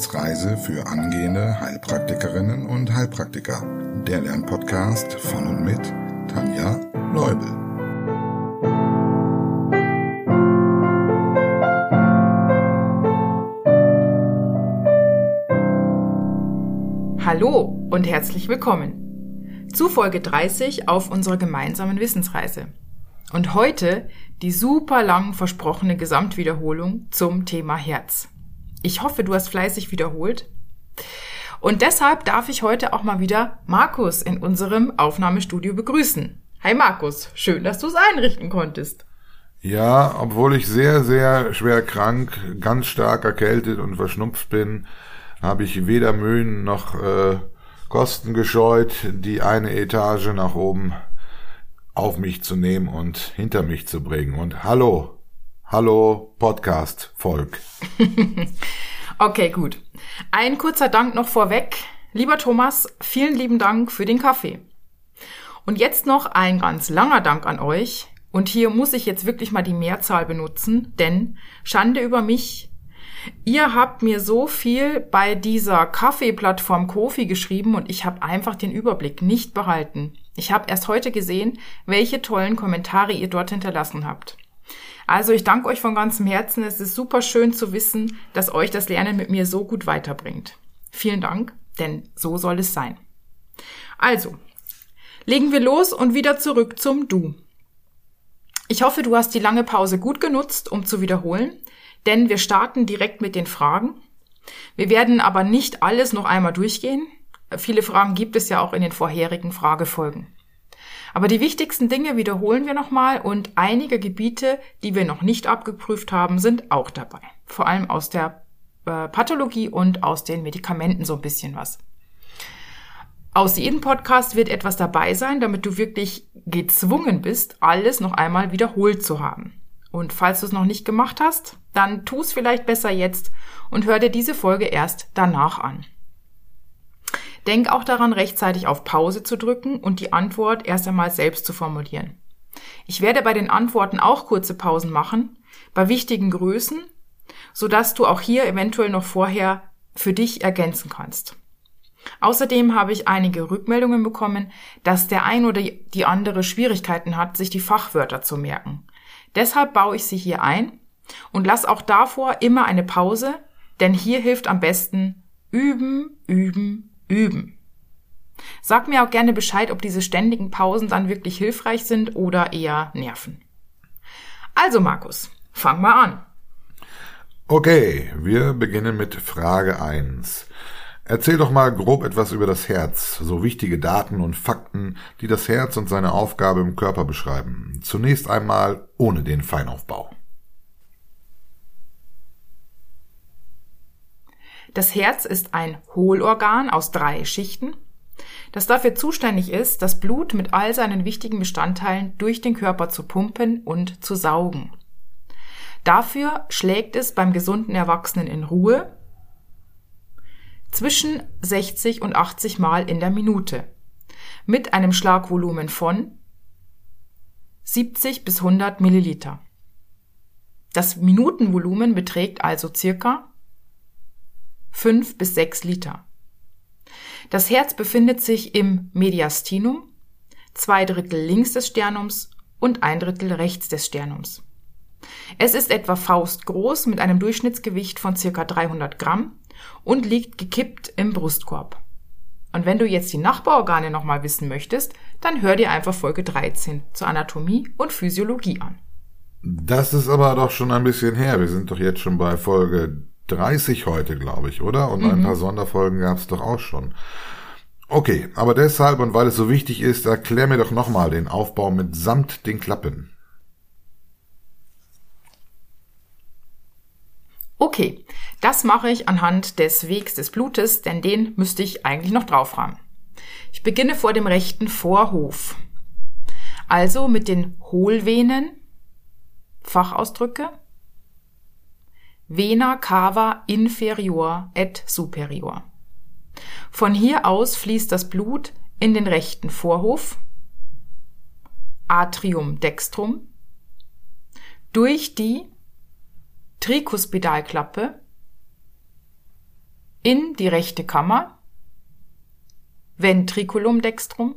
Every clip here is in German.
Wissensreise für angehende Heilpraktikerinnen und Heilpraktiker. Der Lernpodcast von und mit Tanja Leubel. Hallo und herzlich willkommen zu Folge 30 auf unserer gemeinsamen Wissensreise. Und heute die super lang versprochene Gesamtwiederholung zum Thema Herz. Ich hoffe, du hast fleißig wiederholt. Und deshalb darf ich heute auch mal wieder Markus in unserem Aufnahmestudio begrüßen. Hi Markus, schön, dass du es einrichten konntest. Ja, obwohl ich sehr, sehr schwer krank, ganz stark erkältet und verschnupft bin, habe ich weder Mühen noch äh, Kosten gescheut, die eine Etage nach oben auf mich zu nehmen und hinter mich zu bringen. Und hallo, hallo Podcast-Volk. okay, gut. Ein kurzer Dank noch vorweg. Lieber Thomas, vielen lieben Dank für den Kaffee. Und jetzt noch ein ganz langer Dank an euch. Und hier muss ich jetzt wirklich mal die Mehrzahl benutzen, denn Schande über mich, Ihr habt mir so viel bei dieser Kaffeeplattform Kofi geschrieben und ich habe einfach den Überblick nicht behalten. Ich habe erst heute gesehen, welche tollen Kommentare ihr dort hinterlassen habt. Also ich danke euch von ganzem Herzen. Es ist super schön zu wissen, dass euch das Lernen mit mir so gut weiterbringt. Vielen Dank, denn so soll es sein. Also, legen wir los und wieder zurück zum Du. Ich hoffe, du hast die lange Pause gut genutzt, um zu wiederholen, denn wir starten direkt mit den Fragen. Wir werden aber nicht alles noch einmal durchgehen. Viele Fragen gibt es ja auch in den vorherigen Fragefolgen. Aber die wichtigsten Dinge wiederholen wir nochmal und einige Gebiete, die wir noch nicht abgeprüft haben, sind auch dabei. Vor allem aus der äh, Pathologie und aus den Medikamenten so ein bisschen was. Aus jedem Podcast wird etwas dabei sein, damit du wirklich gezwungen bist, alles noch einmal wiederholt zu haben. Und falls du es noch nicht gemacht hast, dann tu es vielleicht besser jetzt und hör dir diese Folge erst danach an. Denk auch daran, rechtzeitig auf Pause zu drücken und die Antwort erst einmal selbst zu formulieren. Ich werde bei den Antworten auch kurze Pausen machen, bei wichtigen Größen, sodass du auch hier eventuell noch vorher für dich ergänzen kannst. Außerdem habe ich einige Rückmeldungen bekommen, dass der ein oder die andere Schwierigkeiten hat, sich die Fachwörter zu merken. Deshalb baue ich sie hier ein und lass auch davor immer eine Pause, denn hier hilft am besten üben, üben, üben. Sag mir auch gerne Bescheid, ob diese ständigen Pausen dann wirklich hilfreich sind oder eher nerven. Also Markus, fang mal an. Okay, wir beginnen mit Frage 1. Erzähl doch mal grob etwas über das Herz, so wichtige Daten und Fakten, die das Herz und seine Aufgabe im Körper beschreiben. Zunächst einmal ohne den Feinaufbau. Das Herz ist ein Hohlorgan aus drei Schichten, das dafür zuständig ist, das Blut mit all seinen wichtigen Bestandteilen durch den Körper zu pumpen und zu saugen. Dafür schlägt es beim gesunden Erwachsenen in Ruhe zwischen 60 und 80 Mal in der Minute mit einem Schlagvolumen von 70 bis 100 Milliliter. Das Minutenvolumen beträgt also circa 5 bis 6 Liter. Das Herz befindet sich im Mediastinum, zwei Drittel links des Sternums und ein Drittel rechts des Sternums. Es ist etwa faustgroß mit einem Durchschnittsgewicht von circa 300 Gramm und liegt gekippt im Brustkorb. Und wenn du jetzt die Nachbarorgane nochmal wissen möchtest, dann hör dir einfach Folge 13 zur Anatomie und Physiologie an. Das ist aber doch schon ein bisschen her. Wir sind doch jetzt schon bei Folge 30 heute, glaube ich, oder? Und mhm. ein paar Sonderfolgen gab es doch auch schon. Okay, aber deshalb und weil es so wichtig ist, erklär mir doch nochmal den Aufbau mit samt den Klappen. Okay, das mache ich anhand des Wegs des Blutes, denn den müsste ich eigentlich noch drauf haben. Ich beginne vor dem rechten Vorhof. Also mit den Hohlvenen, Fachausdrücke, Vena cava inferior et superior. Von hier aus fließt das Blut in den rechten Vorhof, Atrium dextrum, durch die Trikuspidalklappe, in die rechte Kammer, Ventriculum dextrum,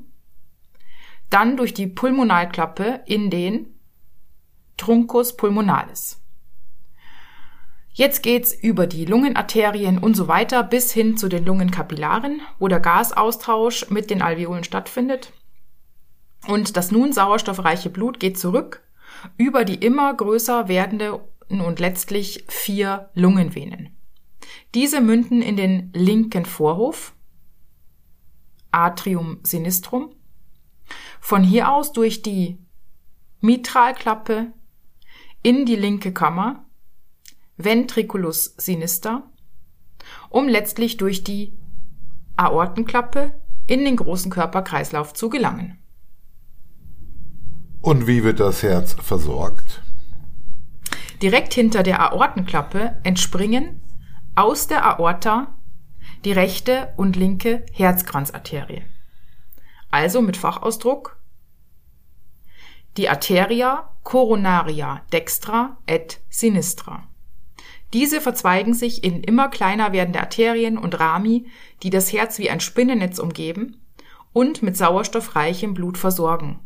dann durch die Pulmonalklappe in den Truncus pulmonalis. Jetzt geht's über die Lungenarterien und so weiter bis hin zu den Lungenkapillaren, wo der Gasaustausch mit den Alveolen stattfindet. Und das nun sauerstoffreiche Blut geht zurück über die immer größer werdende und letztlich vier Lungenvenen. Diese münden in den linken Vorhof, Atrium sinistrum, von hier aus durch die Mitralklappe in die linke Kammer, Ventriculus sinister, um letztlich durch die Aortenklappe in den großen Körperkreislauf zu gelangen. Und wie wird das Herz versorgt? Direkt hinter der Aortenklappe entspringen aus der Aorta die rechte und linke Herzkranzarterie. Also mit Fachausdruck die Arteria coronaria dextra et sinistra. Diese verzweigen sich in immer kleiner werdende Arterien und Rami, die das Herz wie ein Spinnennetz umgeben und mit sauerstoffreichem Blut versorgen.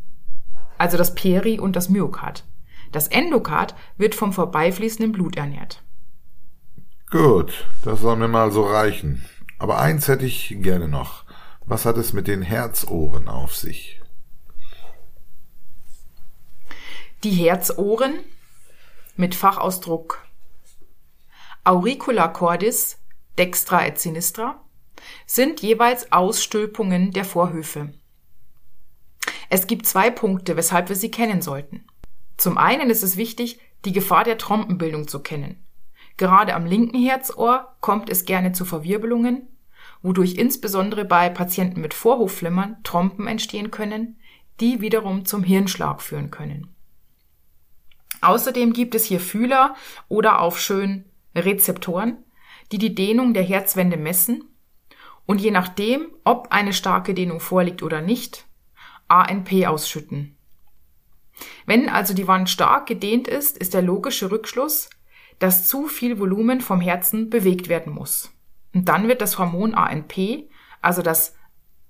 Also das Peri- und das Myokard. Das Endokard wird vom vorbeifließenden Blut ernährt. Gut, das soll mir mal so reichen. Aber eins hätte ich gerne noch. Was hat es mit den Herzohren auf sich? Die Herzohren mit Fachausdruck Auricula cordis, dextra et sinistra, sind jeweils Ausstülpungen der Vorhöfe. Es gibt zwei Punkte, weshalb wir sie kennen sollten. Zum einen ist es wichtig, die Gefahr der Trompenbildung zu kennen. Gerade am linken Herzohr kommt es gerne zu Verwirbelungen, wodurch insbesondere bei Patienten mit Vorhofflimmern Trompen entstehen können, die wiederum zum Hirnschlag führen können. Außerdem gibt es hier Fühler oder auch schön Rezeptoren, die die Dehnung der Herzwände messen und je nachdem, ob eine starke Dehnung vorliegt oder nicht, ANP ausschütten. Wenn also die Wand stark gedehnt ist, ist der logische Rückschluss, dass zu viel Volumen vom Herzen bewegt werden muss. Und dann wird das Hormon ANP, also das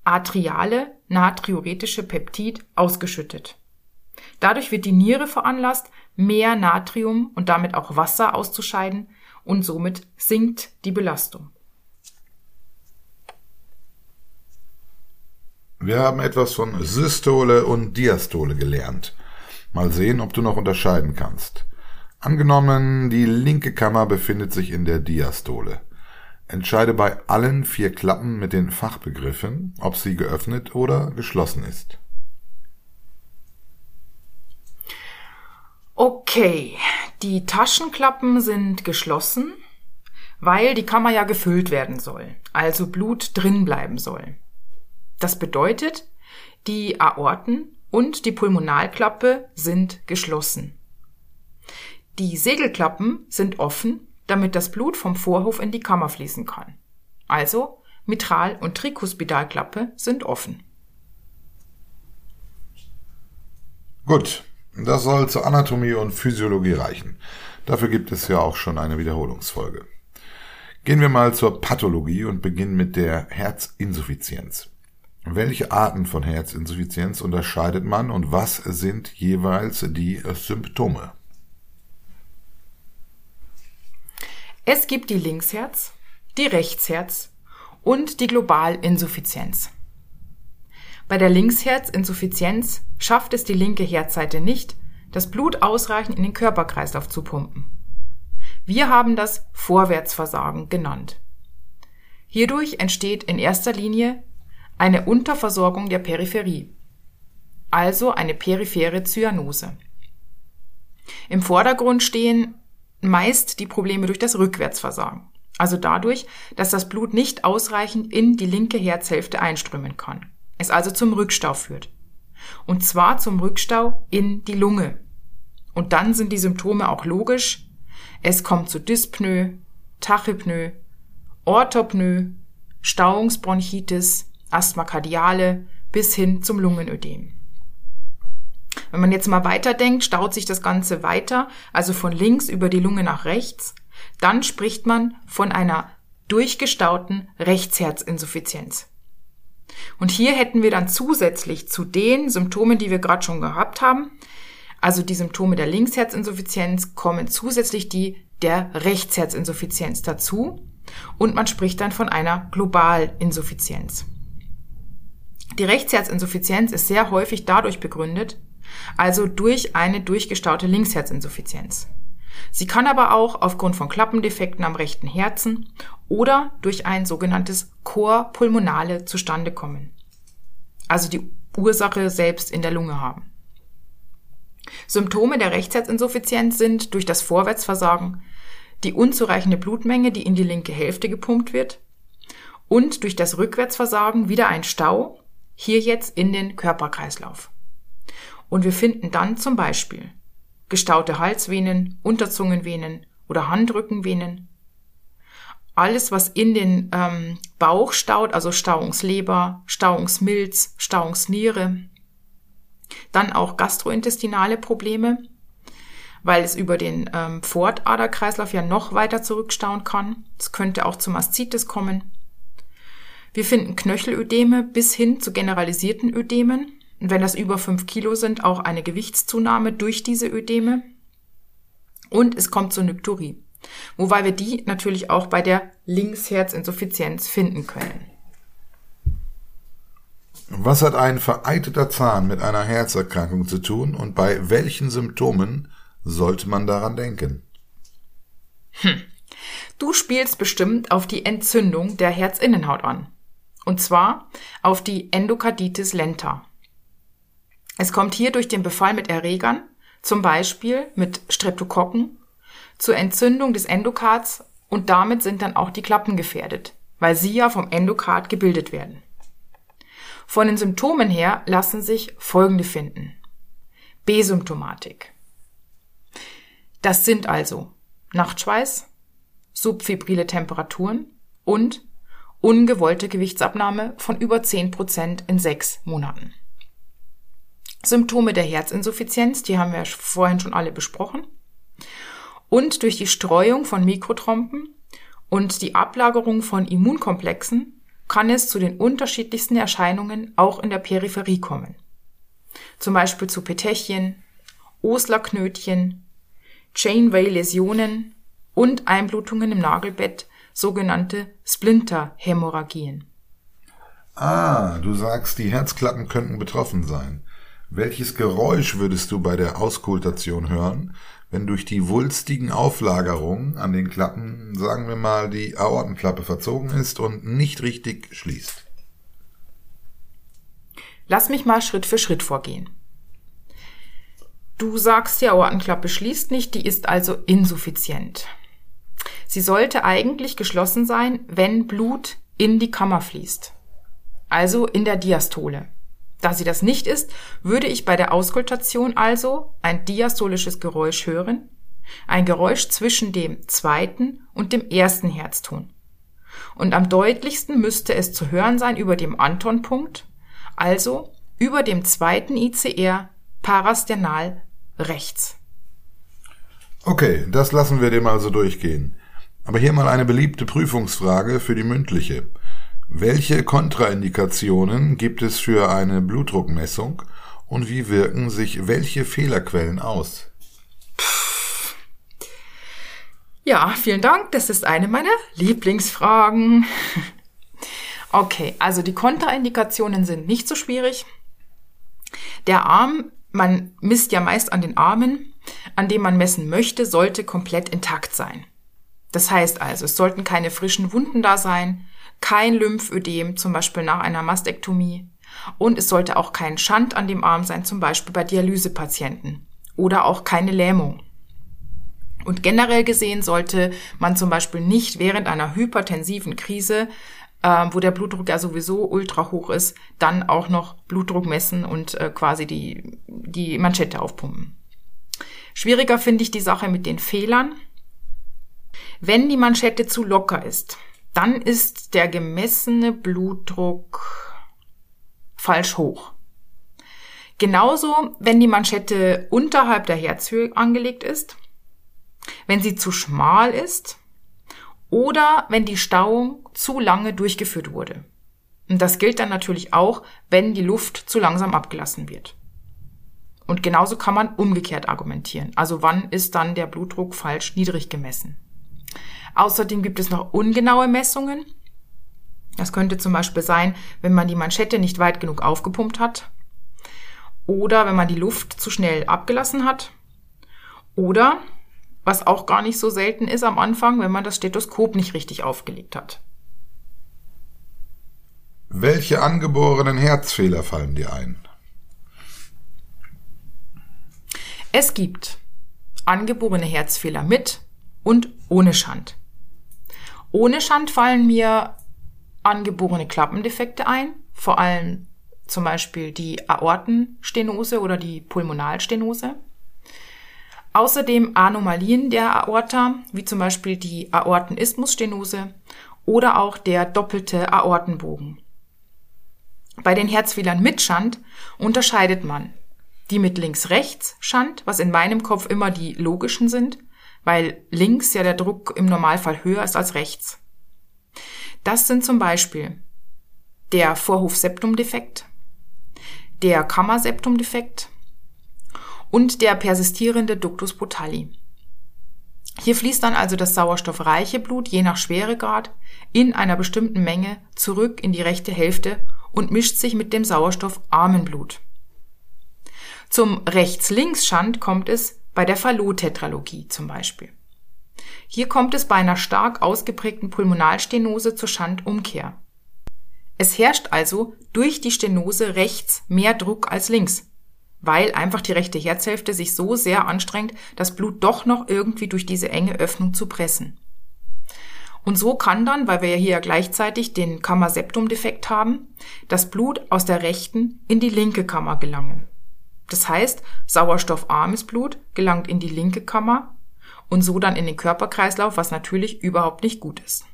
atriale natriuretische Peptid, ausgeschüttet. Dadurch wird die Niere veranlasst, mehr Natrium und damit auch Wasser auszuscheiden und somit sinkt die Belastung. Wir haben etwas von Systole und Diastole gelernt. Mal sehen, ob du noch unterscheiden kannst. Angenommen, die linke Kammer befindet sich in der Diastole. Entscheide bei allen vier Klappen mit den Fachbegriffen, ob sie geöffnet oder geschlossen ist. Okay, die Taschenklappen sind geschlossen, weil die Kammer ja gefüllt werden soll, also Blut drin bleiben soll. Das bedeutet, die Aorten und die Pulmonalklappe sind geschlossen. Die Segelklappen sind offen, damit das Blut vom Vorhof in die Kammer fließen kann. Also Mitral- und Trikuspidalklappe sind offen. Gut, das soll zur Anatomie und Physiologie reichen. Dafür gibt es ja auch schon eine Wiederholungsfolge. Gehen wir mal zur Pathologie und beginnen mit der Herzinsuffizienz. Welche Arten von Herzinsuffizienz unterscheidet man und was sind jeweils die Symptome? Es gibt die Linksherz, die Rechtsherz und die Globalinsuffizienz. Bei der Linksherzinsuffizienz schafft es die linke Herzseite nicht, das Blut ausreichend in den Körperkreislauf zu pumpen. Wir haben das Vorwärtsversagen genannt. Hierdurch entsteht in erster Linie eine Unterversorgung der Peripherie, also eine periphere Zyanose. Im Vordergrund stehen meist die Probleme durch das Rückwärtsversagen, also dadurch, dass das Blut nicht ausreichend in die linke Herzhälfte einströmen kann es also zum Rückstau führt. Und zwar zum Rückstau in die Lunge. Und dann sind die Symptome auch logisch. Es kommt zu Dyspnoe, Tachypnoe, Orthopnoe, Stauungsbronchitis, Asthma kardiale bis hin zum Lungenödem. Wenn man jetzt mal weiterdenkt, staut sich das Ganze weiter, also von links über die Lunge nach rechts. Dann spricht man von einer durchgestauten Rechtsherzinsuffizienz. Und hier hätten wir dann zusätzlich zu den Symptomen, die wir gerade schon gehabt haben, also die Symptome der Linksherzinsuffizienz, kommen zusätzlich die der Rechtsherzinsuffizienz dazu und man spricht dann von einer Globalinsuffizienz. Die Rechtsherzinsuffizienz ist sehr häufig dadurch begründet, also durch eine durchgestaute Linksherzinsuffizienz. Sie kann aber auch aufgrund von Klappendefekten am rechten Herzen oder durch ein sogenanntes Chor pulmonale zustande kommen. Also die Ursache selbst in der Lunge haben. Symptome der Rechtsherzinsuffizienz sind durch das Vorwärtsversagen die unzureichende Blutmenge, die in die linke Hälfte gepumpt wird, und durch das Rückwärtsversagen wieder ein Stau, hier jetzt in den Körperkreislauf. Und wir finden dann zum Beispiel gestaute Halsvenen, Unterzungenvenen oder Handrückenvenen. Alles, was in den ähm, Bauch staut, also Stauungsleber, Stauungsmilz, Stauungsniere. Dann auch gastrointestinale Probleme, weil es über den ähm, Pfortaderkreislauf ja noch weiter zurückstauen kann. Es könnte auch zu Maszitis kommen. Wir finden Knöchelödeme bis hin zu generalisierten Ödemen. Wenn das über fünf Kilo sind, auch eine Gewichtszunahme durch diese Ödeme. Und es kommt zur Nykturie. Wobei wir die natürlich auch bei der Linksherzinsuffizienz finden können. Was hat ein vereiteter Zahn mit einer Herzerkrankung zu tun und bei welchen Symptomen sollte man daran denken? Hm. Du spielst bestimmt auf die Entzündung der Herzinnenhaut an. Und zwar auf die Endokarditis lenta. Es kommt hier durch den Befall mit Erregern, zum Beispiel mit Streptokokken, zur Entzündung des Endokards und damit sind dann auch die Klappen gefährdet, weil sie ja vom Endokard gebildet werden. Von den Symptomen her lassen sich folgende finden. B-Symptomatik. Das sind also Nachtschweiß, subfibrile Temperaturen und ungewollte Gewichtsabnahme von über 10 Prozent in sechs Monaten. Symptome der Herzinsuffizienz, die haben wir vorhin schon alle besprochen. Und durch die Streuung von Mikrotrompen und die Ablagerung von Immunkomplexen kann es zu den unterschiedlichsten Erscheinungen auch in der Peripherie kommen. Zum Beispiel zu Petechien, Oslerknötchen, Chainway-Läsionen und Einblutungen im Nagelbett, sogenannte Splinter-Hämorrhagien. Ah, du sagst, die Herzklappen könnten betroffen sein. Welches Geräusch würdest du bei der Auskultation hören, wenn durch die wulstigen Auflagerungen an den Klappen, sagen wir mal, die Aortenklappe verzogen ist und nicht richtig schließt? Lass mich mal Schritt für Schritt vorgehen. Du sagst, die Aortenklappe schließt nicht, die ist also insuffizient. Sie sollte eigentlich geschlossen sein, wenn Blut in die Kammer fließt. Also in der Diastole. Da sie das nicht ist, würde ich bei der Auskultation also ein diastolisches Geräusch hören, ein Geräusch zwischen dem zweiten und dem ersten Herzton. Und am deutlichsten müsste es zu hören sein über dem Antonpunkt, also über dem zweiten ICR parasternal rechts. Okay, das lassen wir dem also durchgehen. Aber hier mal eine beliebte Prüfungsfrage für die mündliche. Welche Kontraindikationen gibt es für eine Blutdruckmessung und wie wirken sich welche Fehlerquellen aus? Ja, vielen Dank. Das ist eine meiner Lieblingsfragen. Okay, also die Kontraindikationen sind nicht so schwierig. Der Arm, man misst ja meist an den Armen, an dem man messen möchte, sollte komplett intakt sein. Das heißt also, es sollten keine frischen Wunden da sein, kein Lymphödem, zum Beispiel nach einer Mastektomie. Und es sollte auch kein Schand an dem Arm sein, zum Beispiel bei Dialysepatienten. Oder auch keine Lähmung. Und generell gesehen sollte man zum Beispiel nicht während einer hypertensiven Krise, äh, wo der Blutdruck ja sowieso ultra hoch ist, dann auch noch Blutdruck messen und äh, quasi die, die Manschette aufpumpen. Schwieriger finde ich die Sache mit den Fehlern. Wenn die Manschette zu locker ist, dann ist der gemessene Blutdruck falsch hoch. Genauso, wenn die Manschette unterhalb der Herzhöhe angelegt ist, wenn sie zu schmal ist oder wenn die Stauung zu lange durchgeführt wurde. Und das gilt dann natürlich auch, wenn die Luft zu langsam abgelassen wird. Und genauso kann man umgekehrt argumentieren. Also wann ist dann der Blutdruck falsch niedrig gemessen? Außerdem gibt es noch ungenaue Messungen. Das könnte zum Beispiel sein, wenn man die Manschette nicht weit genug aufgepumpt hat oder wenn man die Luft zu schnell abgelassen hat oder, was auch gar nicht so selten ist am Anfang, wenn man das Stethoskop nicht richtig aufgelegt hat. Welche angeborenen Herzfehler fallen dir ein? Es gibt angeborene Herzfehler mit und ohne Schand. Ohne Schand fallen mir angeborene Klappendefekte ein, vor allem zum Beispiel die Aortenstenose oder die Pulmonalstenose. Außerdem Anomalien der Aorta, wie zum Beispiel die Aortenisthmusstenose oder auch der doppelte Aortenbogen. Bei den Herzfehlern mit Schand unterscheidet man die mit links-rechts-Schand, was in meinem Kopf immer die logischen sind, weil links ja der Druck im Normalfall höher ist als rechts. Das sind zum Beispiel der Vorhof-Septum-Defekt, der Kammerseptum-Defekt und der persistierende Ductus botalli. Hier fließt dann also das sauerstoffreiche Blut je nach Schweregrad in einer bestimmten Menge zurück in die rechte Hälfte und mischt sich mit dem sauerstoffarmen Blut. Zum Rechts-Links-Schand kommt es bei der Fallot-Tetralogie zum Beispiel. Hier kommt es bei einer stark ausgeprägten Pulmonalstenose zur Schandumkehr. Es herrscht also durch die Stenose rechts mehr Druck als links, weil einfach die rechte Herzhälfte sich so sehr anstrengt, das Blut doch noch irgendwie durch diese enge Öffnung zu pressen. Und so kann dann, weil wir ja hier gleichzeitig den Kammerseptum-Defekt haben, das Blut aus der rechten in die linke Kammer gelangen. Das heißt, sauerstoffarmes Blut gelangt in die linke Kammer und so dann in den Körperkreislauf, was natürlich überhaupt nicht gut ist.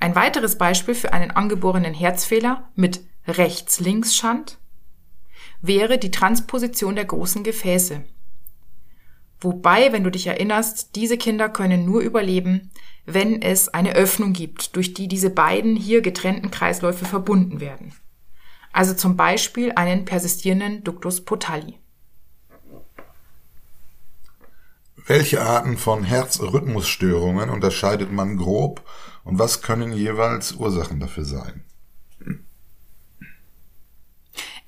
Ein weiteres Beispiel für einen angeborenen Herzfehler mit Rechts-Links-Schand wäre die Transposition der großen Gefäße. Wobei, wenn du dich erinnerst, diese Kinder können nur überleben, wenn es eine Öffnung gibt, durch die diese beiden hier getrennten Kreisläufe verbunden werden also zum Beispiel einen persistierenden Ductus potalli. Welche Arten von Herzrhythmusstörungen unterscheidet man grob und was können jeweils Ursachen dafür sein?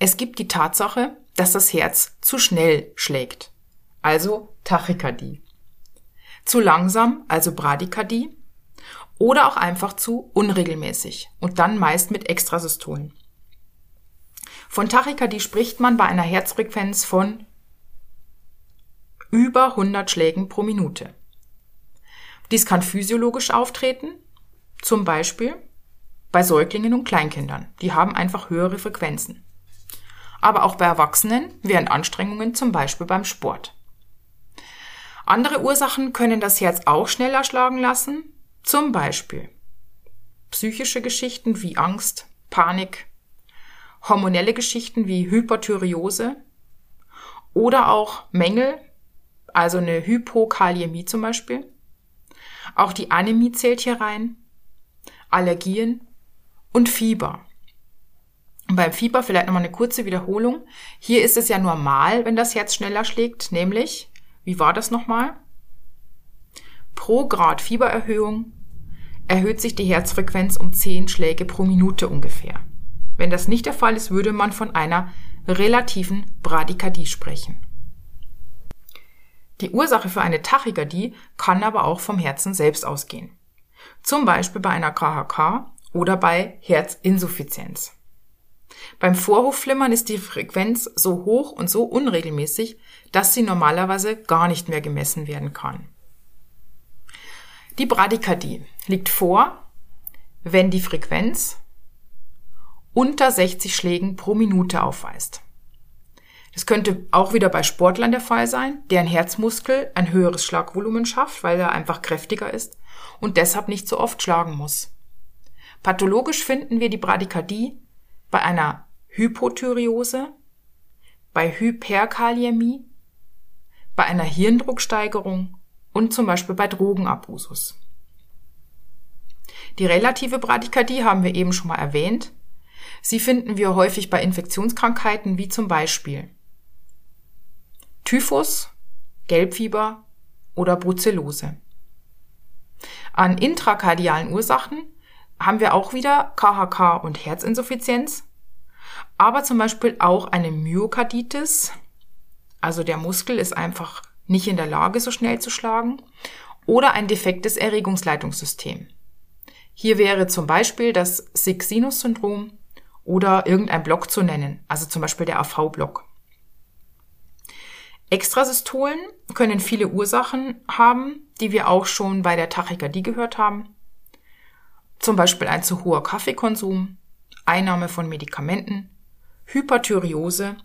Es gibt die Tatsache, dass das Herz zu schnell schlägt, also Tachykardie. Zu langsam, also Bradykardie. Oder auch einfach zu unregelmäßig und dann meist mit Extrasystolen. Von Tachykardie spricht man bei einer Herzfrequenz von über 100 Schlägen pro Minute. Dies kann physiologisch auftreten, zum Beispiel bei Säuglingen und Kleinkindern. Die haben einfach höhere Frequenzen. Aber auch bei Erwachsenen während Anstrengungen, zum Beispiel beim Sport. Andere Ursachen können das Herz auch schneller schlagen lassen, zum Beispiel psychische Geschichten wie Angst, Panik, hormonelle Geschichten wie Hyperthyreose oder auch Mängel, also eine Hypokaliämie zum Beispiel. Auch die Anämie zählt hier rein, Allergien und Fieber. Und beim Fieber vielleicht nochmal eine kurze Wiederholung. Hier ist es ja normal, wenn das Herz schneller schlägt, nämlich, wie war das nochmal? Pro Grad Fiebererhöhung erhöht sich die Herzfrequenz um 10 Schläge pro Minute ungefähr. Wenn das nicht der Fall ist, würde man von einer relativen Bradykardie sprechen. Die Ursache für eine Tachykardie kann aber auch vom Herzen selbst ausgehen. Zum Beispiel bei einer KHK oder bei Herzinsuffizienz. Beim Vorhofflimmern ist die Frequenz so hoch und so unregelmäßig, dass sie normalerweise gar nicht mehr gemessen werden kann. Die Bradykardie liegt vor, wenn die Frequenz unter 60 Schlägen pro Minute aufweist. Das könnte auch wieder bei Sportlern der Fall sein, deren Herzmuskel ein höheres Schlagvolumen schafft, weil er einfach kräftiger ist und deshalb nicht so oft schlagen muss. Pathologisch finden wir die Bradykardie bei einer Hypothyreose, bei Hyperkaliämie, bei einer Hirndrucksteigerung und zum Beispiel bei Drogenabusus. Die relative Bradykardie haben wir eben schon mal erwähnt. Sie finden wir häufig bei Infektionskrankheiten wie zum Beispiel Typhus, Gelbfieber oder Brucellose. An intrakardialen Ursachen haben wir auch wieder KHK und Herzinsuffizienz, aber zum Beispiel auch eine Myokarditis, also der Muskel ist einfach nicht in der Lage, so schnell zu schlagen, oder ein defektes Erregungsleitungssystem. Hier wäre zum Beispiel das Sick-Sinus-Syndrom oder irgendein Block zu nennen, also zum Beispiel der AV-Block. Extrasystolen können viele Ursachen haben, die wir auch schon bei der Tachykardie gehört haben. Zum Beispiel ein zu hoher Kaffeekonsum, Einnahme von Medikamenten, Hyperthyreose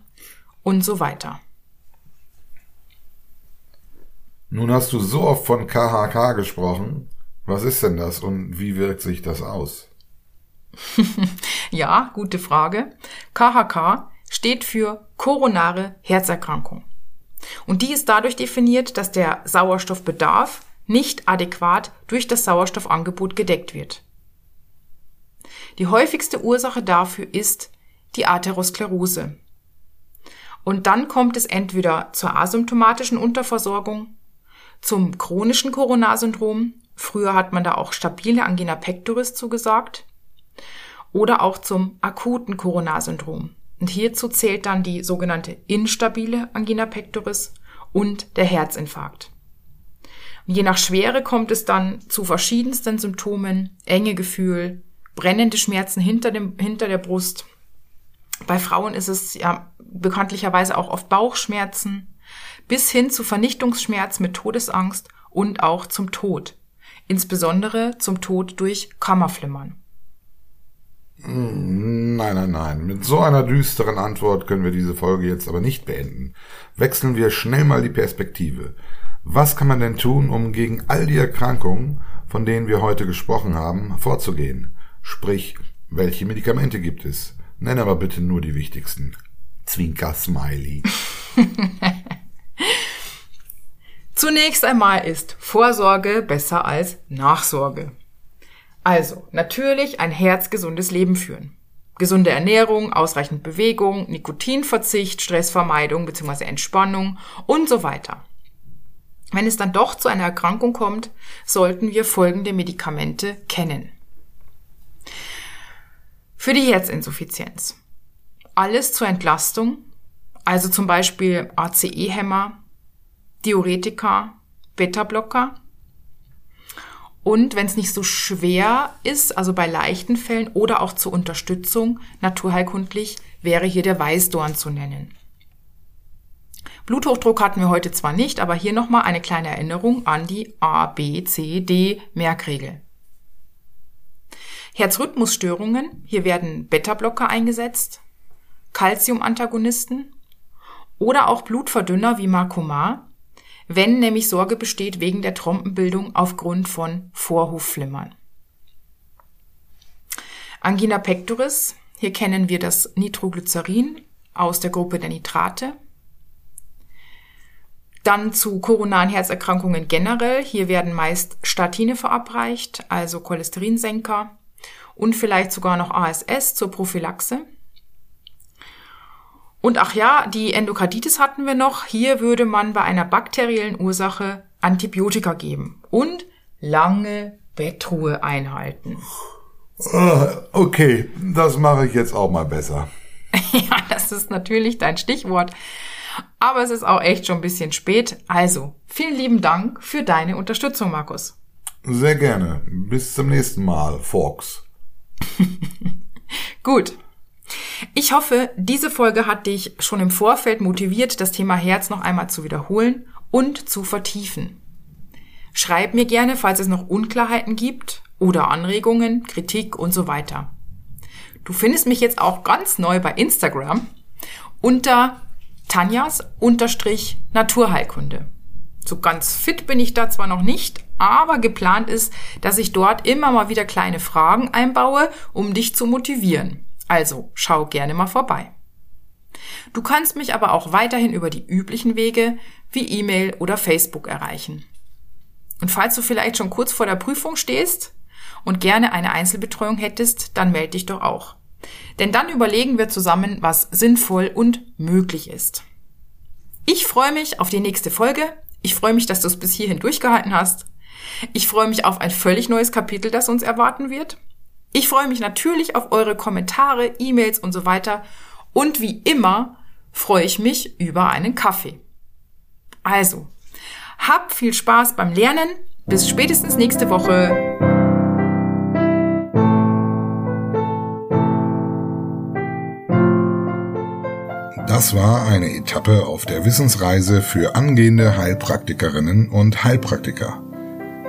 und so weiter. Nun hast du so oft von KHK gesprochen. Was ist denn das und wie wirkt sich das aus? ja, gute Frage. KHK steht für koronare Herzerkrankung. Und die ist dadurch definiert, dass der Sauerstoffbedarf nicht adäquat durch das Sauerstoffangebot gedeckt wird. Die häufigste Ursache dafür ist die Atherosklerose. Und dann kommt es entweder zur asymptomatischen Unterversorgung, zum chronischen Koronarsyndrom, früher hat man da auch stabile Angina pectoris zugesagt, oder auch zum akuten Koronarsyndrom. Und hierzu zählt dann die sogenannte instabile Angina pectoris und der Herzinfarkt. Und je nach Schwere kommt es dann zu verschiedensten Symptomen, enge Gefühl, brennende Schmerzen hinter, dem, hinter der Brust. Bei Frauen ist es ja bekanntlicherweise auch oft Bauchschmerzen, bis hin zu Vernichtungsschmerz mit Todesangst und auch zum Tod. Insbesondere zum Tod durch Kammerflimmern. Nein, nein, nein. Mit so einer düsteren Antwort können wir diese Folge jetzt aber nicht beenden. Wechseln wir schnell mal die Perspektive. Was kann man denn tun, um gegen all die Erkrankungen, von denen wir heute gesprochen haben, vorzugehen? Sprich, welche Medikamente gibt es? Nenn aber bitte nur die wichtigsten. Zwinker Smiley. Zunächst einmal ist Vorsorge besser als Nachsorge. Also, natürlich ein herzgesundes Leben führen. Gesunde Ernährung, ausreichend Bewegung, Nikotinverzicht, Stressvermeidung bzw. Entspannung und so weiter. Wenn es dann doch zu einer Erkrankung kommt, sollten wir folgende Medikamente kennen. Für die Herzinsuffizienz. Alles zur Entlastung, also zum Beispiel ACE-Hämmer, Diuretika, Beta-Blocker und wenn es nicht so schwer ist, also bei leichten Fällen oder auch zur Unterstützung, naturheilkundlich, wäre hier der Weißdorn zu nennen. Bluthochdruck hatten wir heute zwar nicht, aber hier nochmal eine kleine Erinnerung an die A, B, C, D Merkregel. Herzrhythmusstörungen, hier werden Beta-Blocker eingesetzt, Calcium-Antagonisten oder auch Blutverdünner wie Marcomar, wenn nämlich Sorge besteht wegen der Trompenbildung aufgrund von Vorhofflimmern. Angina pectoris, hier kennen wir das Nitroglycerin aus der Gruppe der Nitrate. Dann zu koronaren Herzerkrankungen generell. Hier werden meist Statine verabreicht, also Cholesterinsenker und vielleicht sogar noch ASS zur Prophylaxe. Und ach ja, die Endokarditis hatten wir noch. Hier würde man bei einer bakteriellen Ursache Antibiotika geben und lange Bettruhe einhalten. Ah, okay, das mache ich jetzt auch mal besser. ja, das ist natürlich dein Stichwort. Aber es ist auch echt schon ein bisschen spät. Also, vielen lieben Dank für deine Unterstützung, Markus. Sehr gerne. Bis zum nächsten Mal, Fox. Gut, ich hoffe, diese Folge hat dich schon im Vorfeld motiviert, das Thema Herz noch einmal zu wiederholen und zu vertiefen. Schreib mir gerne, falls es noch Unklarheiten gibt oder Anregungen, Kritik und so weiter. Du findest mich jetzt auch ganz neu bei Instagram unter Tanjas unterstrich Naturheilkunde. So ganz fit bin ich da zwar noch nicht, aber geplant ist, dass ich dort immer mal wieder kleine Fragen einbaue, um dich zu motivieren. Also schau gerne mal vorbei. Du kannst mich aber auch weiterhin über die üblichen Wege wie E-Mail oder Facebook erreichen. Und falls du vielleicht schon kurz vor der Prüfung stehst und gerne eine Einzelbetreuung hättest, dann melde dich doch auch. Denn dann überlegen wir zusammen, was sinnvoll und möglich ist. Ich freue mich auf die nächste Folge. Ich freue mich, dass du es bis hierhin durchgehalten hast. Ich freue mich auf ein völlig neues Kapitel, das uns erwarten wird. Ich freue mich natürlich auf eure Kommentare, E-Mails und so weiter. Und wie immer freue ich mich über einen Kaffee. Also, hab viel Spaß beim Lernen. Bis spätestens nächste Woche. Das war eine Etappe auf der Wissensreise für angehende Heilpraktikerinnen und Heilpraktiker.